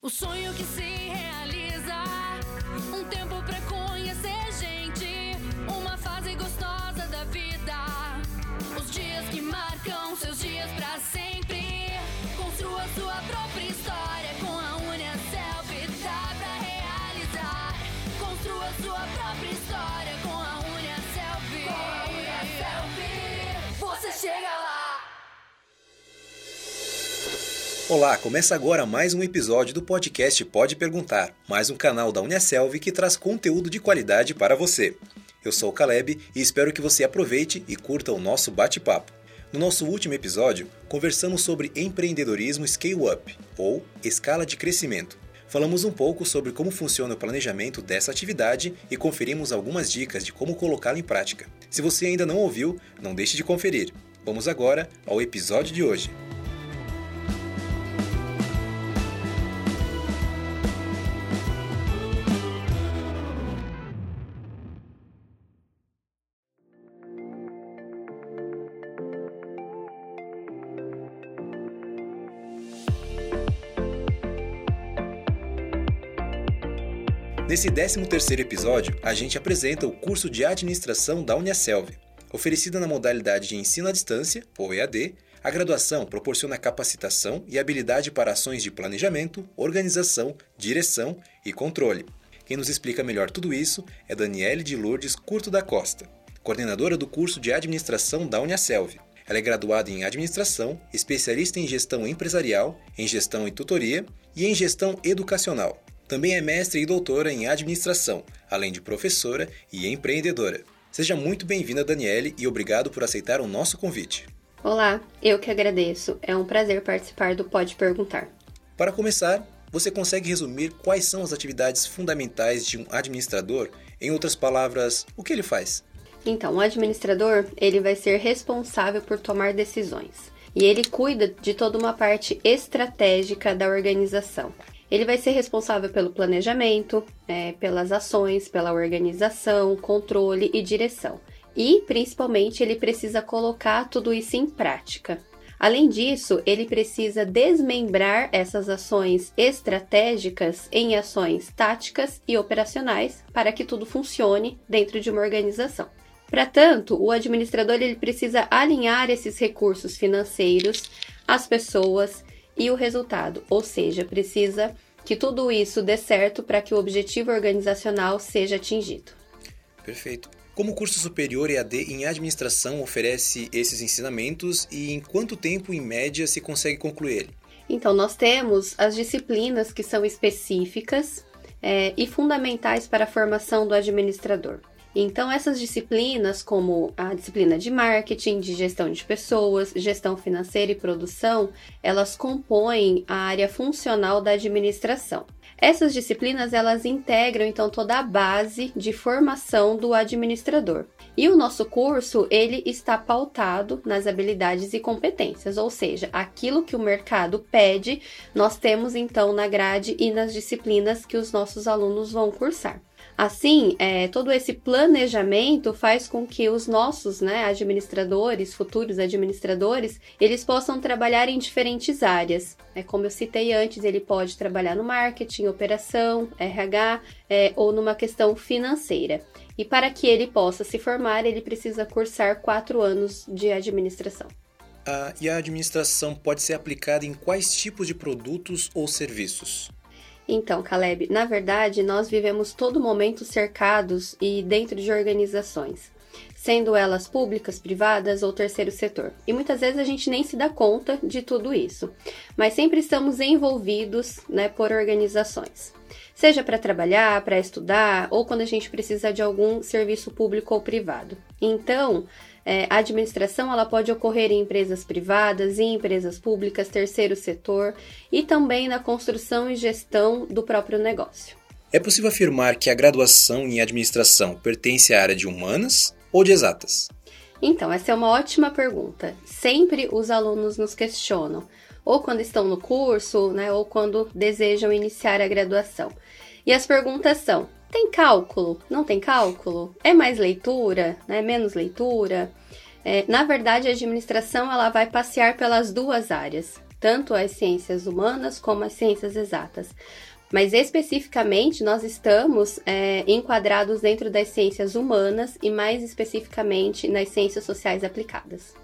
O sonho que se realiza, um tempo pra conhecer gente, uma fase gostosa da vida. Os dias que marcam seus dias Olá, começa agora mais um episódio do podcast Pode Perguntar, mais um canal da Uniaselv que traz conteúdo de qualidade para você. Eu sou o Caleb e espero que você aproveite e curta o nosso bate-papo. No nosso último episódio, conversamos sobre empreendedorismo scale-up, ou escala de crescimento. Falamos um pouco sobre como funciona o planejamento dessa atividade e conferimos algumas dicas de como colocá-la em prática. Se você ainda não ouviu, não deixe de conferir. Vamos agora ao episódio de hoje. Nesse 13º episódio, a gente apresenta o curso de administração da Uniaselv. Oferecida na modalidade de ensino à distância, ou EAD, a graduação proporciona capacitação e habilidade para ações de planejamento, organização, direção e controle. Quem nos explica melhor tudo isso é Daniele de Lourdes Curto da Costa, coordenadora do curso de administração da Uniaselv. Ela é graduada em administração, especialista em gestão empresarial, em gestão e tutoria e em gestão educacional. Também é mestre e doutora em administração, além de professora e empreendedora. Seja muito bem-vinda, Daniele, e obrigado por aceitar o nosso convite. Olá, eu que agradeço. É um prazer participar do Pode Perguntar. Para começar, você consegue resumir quais são as atividades fundamentais de um administrador? Em outras palavras, o que ele faz? Então, o administrador, ele vai ser responsável por tomar decisões. E ele cuida de toda uma parte estratégica da organização. Ele vai ser responsável pelo planejamento, é, pelas ações, pela organização, controle e direção. E, principalmente, ele precisa colocar tudo isso em prática. Além disso, ele precisa desmembrar essas ações estratégicas em ações táticas e operacionais para que tudo funcione dentro de uma organização. Para tanto, o administrador ele precisa alinhar esses recursos financeiros, as pessoas e o resultado, ou seja, precisa que tudo isso dê certo para que o objetivo organizacional seja atingido. Perfeito. Como o curso superior EAD em administração oferece esses ensinamentos e em quanto tempo, em média, se consegue concluir ele? Então, nós temos as disciplinas que são específicas é, e fundamentais para a formação do administrador. Então, essas disciplinas, como a disciplina de marketing, de gestão de pessoas, gestão financeira e produção, elas compõem a área funcional da administração. Essas disciplinas elas integram então toda a base de formação do administrador. E o nosso curso ele está pautado nas habilidades e competências, ou seja, aquilo que o mercado pede, nós temos então na grade e nas disciplinas que os nossos alunos vão cursar. Assim, é, todo esse planejamento faz com que os nossos né, administradores, futuros administradores, eles possam trabalhar em diferentes áreas. É, como eu citei antes, ele pode trabalhar no marketing, operação, RH é, ou numa questão financeira. E para que ele possa se formar, ele precisa cursar quatro anos de administração. Ah, e a administração pode ser aplicada em quais tipos de produtos ou serviços? Então, Caleb, na verdade, nós vivemos todo momento cercados e dentro de organizações, sendo elas públicas, privadas ou terceiro setor. E muitas vezes a gente nem se dá conta de tudo isso, mas sempre estamos envolvidos né, por organizações. Seja para trabalhar, para estudar ou quando a gente precisa de algum serviço público ou privado. Então, é, a administração ela pode ocorrer em empresas privadas, em empresas públicas, terceiro setor e também na construção e gestão do próprio negócio. É possível afirmar que a graduação em administração pertence à área de humanas ou de exatas? Então, essa é uma ótima pergunta. Sempre os alunos nos questionam, ou quando estão no curso, né, ou quando desejam iniciar a graduação. E as perguntas são: tem cálculo? Não tem cálculo? É mais leitura? É menos leitura? É, na verdade, a administração ela vai passear pelas duas áreas. tanto as ciências humanas como as ciências exatas. Mas especificamente nós estamos é, enquadrados dentro das ciências humanas e mais especificamente nas ciências sociais aplicadas.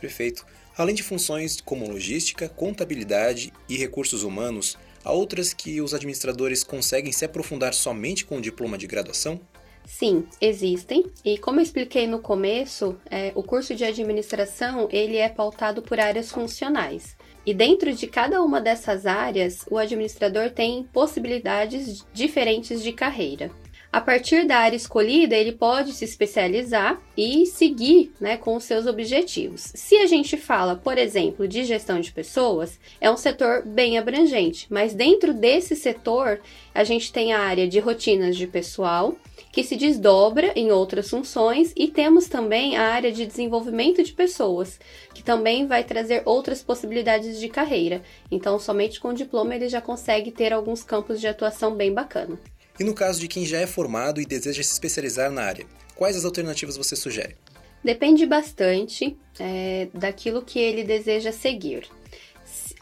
Perfeito. Além de funções como logística, contabilidade e recursos humanos, há outras que os administradores conseguem se aprofundar somente com o diploma de graduação? Sim, existem. E como eu expliquei no começo, é, o curso de administração ele é pautado por áreas funcionais. E dentro de cada uma dessas áreas, o administrador tem possibilidades diferentes de carreira. A partir da área escolhida, ele pode se especializar e seguir né, com os seus objetivos. Se a gente fala, por exemplo, de gestão de pessoas, é um setor bem abrangente, mas dentro desse setor, a gente tem a área de rotinas de pessoal, que se desdobra em outras funções, e temos também a área de desenvolvimento de pessoas, que também vai trazer outras possibilidades de carreira. Então, somente com o diploma ele já consegue ter alguns campos de atuação bem bacana. E no caso de quem já é formado e deseja se especializar na área, quais as alternativas você sugere? Depende bastante é, daquilo que ele deseja seguir.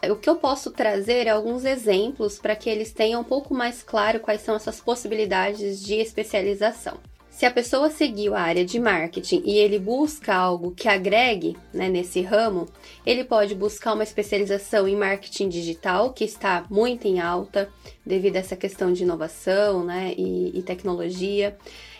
O que eu posso trazer é alguns exemplos para que eles tenham um pouco mais claro quais são essas possibilidades de especialização. Se a pessoa seguiu a área de marketing e ele busca algo que agregue né, nesse ramo, ele pode buscar uma especialização em marketing digital, que está muito em alta devido a essa questão de inovação né, e, e tecnologia.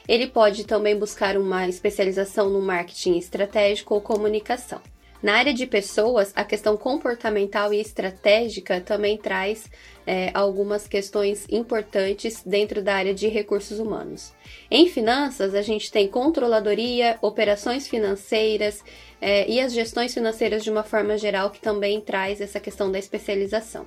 Ele pode também buscar uma especialização no marketing estratégico ou comunicação. Na área de pessoas, a questão comportamental e estratégica também traz é, algumas questões importantes dentro da área de recursos humanos. Em finanças, a gente tem controladoria, operações financeiras é, e as gestões financeiras de uma forma geral, que também traz essa questão da especialização.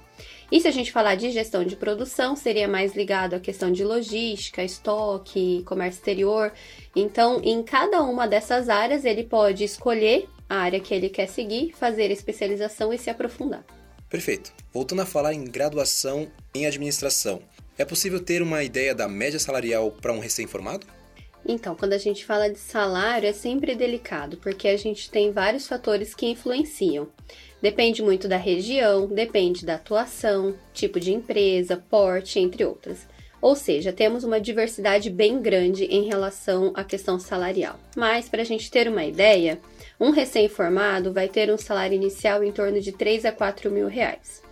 E se a gente falar de gestão de produção, seria mais ligado à questão de logística, estoque, comércio exterior. Então, em cada uma dessas áreas, ele pode escolher a área que ele quer seguir, fazer especialização e se aprofundar. Perfeito. Voltando a falar em graduação em administração, é possível ter uma ideia da média salarial para um recém-formado? Então, quando a gente fala de salário, é sempre delicado, porque a gente tem vários fatores que influenciam. Depende muito da região, depende da atuação, tipo de empresa, porte, entre outras. Ou seja, temos uma diversidade bem grande em relação à questão salarial. Mas, para a gente ter uma ideia, um recém-formado vai ter um salário inicial em torno de 3 a 4 mil reais.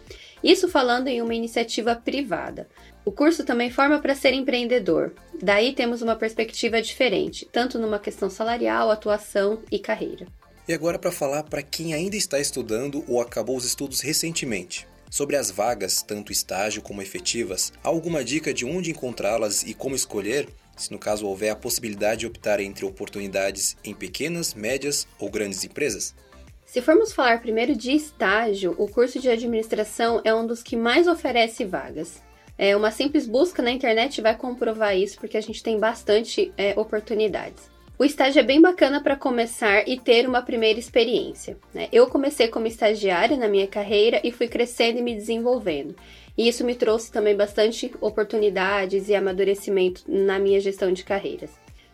Isso falando em uma iniciativa privada. O curso também forma para ser empreendedor. Daí temos uma perspectiva diferente, tanto numa questão salarial, atuação e carreira. E agora para falar para quem ainda está estudando ou acabou os estudos recentemente. Sobre as vagas, tanto estágio como efetivas, alguma dica de onde encontrá-las e como escolher? Se no caso houver a possibilidade de optar entre oportunidades em pequenas, médias ou grandes empresas? Se formos falar primeiro de estágio, o curso de administração é um dos que mais oferece vagas. É, uma simples busca na internet vai comprovar isso, porque a gente tem bastante é, oportunidades. O estágio é bem bacana para começar e ter uma primeira experiência. Né? Eu comecei como estagiária na minha carreira e fui crescendo e me desenvolvendo. E isso me trouxe também bastante oportunidades e amadurecimento na minha gestão de carreiras.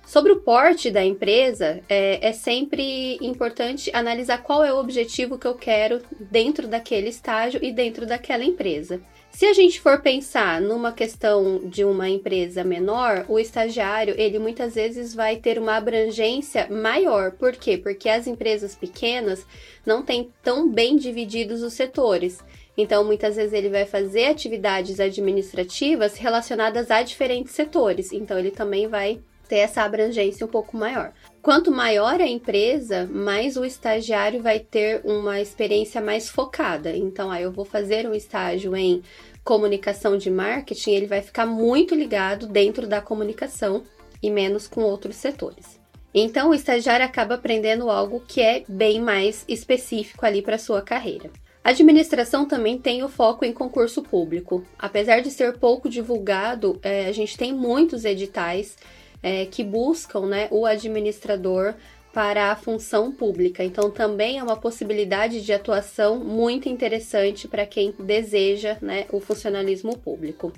Sobre o porte da empresa, é, é, sempre importante analisar qual é o objetivo que eu quero dentro daquele estágio e dentro daquela empresa. Se a gente for pensar numa questão de uma empresa menor, o estagiário, ele muitas vezes vai ter uma abrangência maior. Por quê? Porque as empresas pequenas não têm tão bem divididos os setores. Então, muitas vezes ele vai fazer atividades administrativas relacionadas a diferentes setores. Então, ele também vai ter essa abrangência um pouco maior. Quanto maior a empresa, mais o estagiário vai ter uma experiência mais focada. Então, aí eu vou fazer um estágio em comunicação de marketing, ele vai ficar muito ligado dentro da comunicação e menos com outros setores. Então, o estagiário acaba aprendendo algo que é bem mais específico ali para sua carreira. A administração também tem o foco em concurso público. Apesar de ser pouco divulgado, é, a gente tem muitos editais é, que buscam né, o administrador para a função pública. Então, também é uma possibilidade de atuação muito interessante para quem deseja né, o funcionalismo público.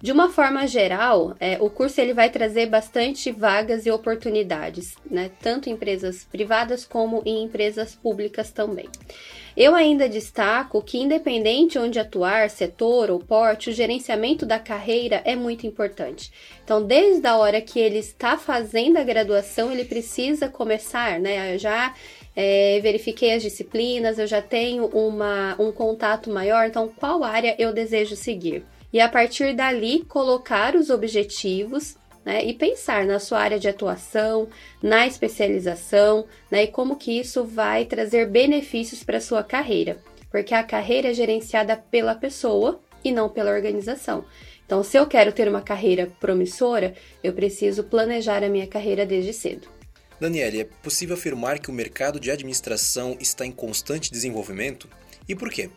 De uma forma geral, é, o curso ele vai trazer bastante vagas e oportunidades, né, tanto em empresas privadas como em empresas públicas também. Eu ainda destaco que, independente onde atuar, setor ou porte, o gerenciamento da carreira é muito importante. Então, desde a hora que ele está fazendo a graduação, ele precisa começar, né? Eu já é, verifiquei as disciplinas, eu já tenho uma, um contato maior, então qual área eu desejo seguir? E a partir dali, colocar os objetivos né, e pensar na sua área de atuação, na especialização, né, e como que isso vai trazer benefícios para a sua carreira, porque a carreira é gerenciada pela pessoa e não pela organização. Então, se eu quero ter uma carreira promissora, eu preciso planejar a minha carreira desde cedo. Daniele, é possível afirmar que o mercado de administração está em constante desenvolvimento? E por quê?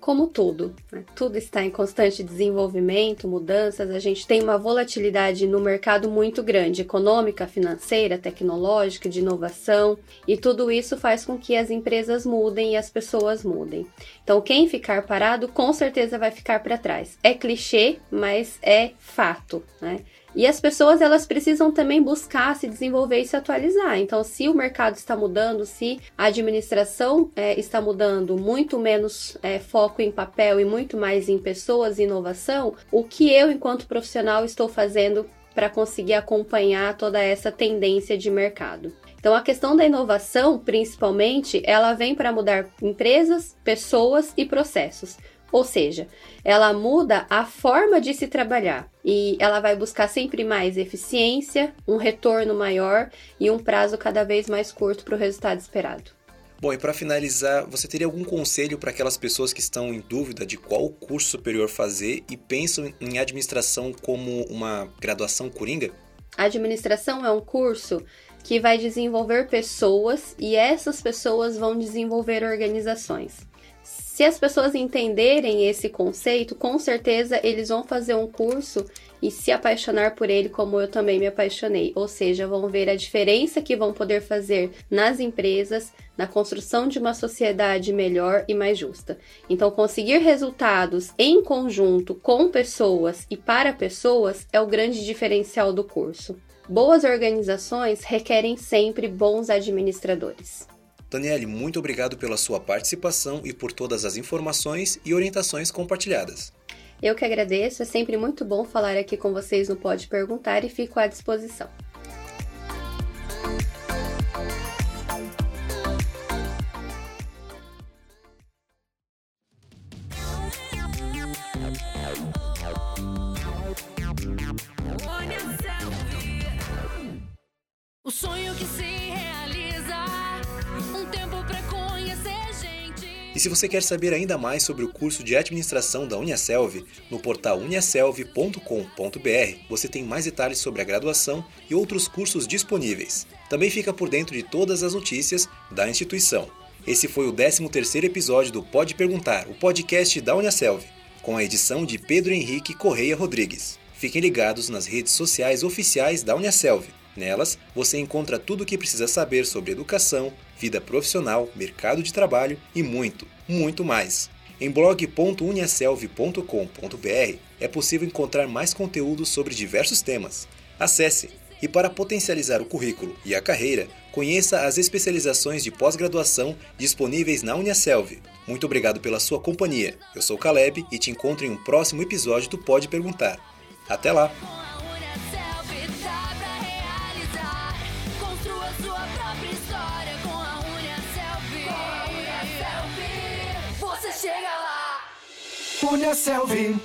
Como tudo, né? tudo está em constante desenvolvimento, mudanças, a gente tem uma volatilidade no mercado muito grande, econômica, financeira, tecnológica, de inovação, e tudo isso faz com que as empresas mudem e as pessoas mudem. Então, quem ficar parado com certeza vai ficar para trás. É clichê, mas é fato, né? E as pessoas elas precisam também buscar se desenvolver e se atualizar. Então, se o mercado está mudando, se a administração é, está mudando, muito menos é, foco em papel e muito mais em pessoas e inovação, o que eu, enquanto profissional, estou fazendo para conseguir acompanhar toda essa tendência de mercado? Então, a questão da inovação, principalmente, ela vem para mudar empresas, pessoas e processos. Ou seja, ela muda a forma de se trabalhar e ela vai buscar sempre mais eficiência, um retorno maior e um prazo cada vez mais curto para o resultado esperado. Bom, e para finalizar, você teria algum conselho para aquelas pessoas que estão em dúvida de qual curso superior fazer e pensam em administração como uma graduação coringa? A administração é um curso que vai desenvolver pessoas e essas pessoas vão desenvolver organizações. Se as pessoas entenderem esse conceito, com certeza eles vão fazer um curso e se apaixonar por ele como eu também me apaixonei. Ou seja, vão ver a diferença que vão poder fazer nas empresas, na construção de uma sociedade melhor e mais justa. Então, conseguir resultados em conjunto com pessoas e para pessoas é o grande diferencial do curso. Boas organizações requerem sempre bons administradores. Daniele, muito obrigado pela sua participação e por todas as informações e orientações compartilhadas. Eu que agradeço, é sempre muito bom falar aqui com vocês no Pode Perguntar e fico à disposição. O sonho que se E se você quer saber ainda mais sobre o curso de administração da Uniaselv, no portal uniaselv.com.br você tem mais detalhes sobre a graduação e outros cursos disponíveis. Também fica por dentro de todas as notícias da instituição. Esse foi o 13º episódio do Pode Perguntar, o podcast da Uniaselv, com a edição de Pedro Henrique Correia Rodrigues. Fiquem ligados nas redes sociais oficiais da Uniaselv. Nelas, você encontra tudo o que precisa saber sobre educação, vida profissional, mercado de trabalho e muito, muito mais. Em blog.uniaselv.com.br é possível encontrar mais conteúdo sobre diversos temas. Acesse! E para potencializar o currículo e a carreira, conheça as especializações de pós-graduação disponíveis na Uniaselv. Muito obrigado pela sua companhia. Eu sou Caleb e te encontro em um próximo episódio do Pode Perguntar. Até lá! Punha Selvin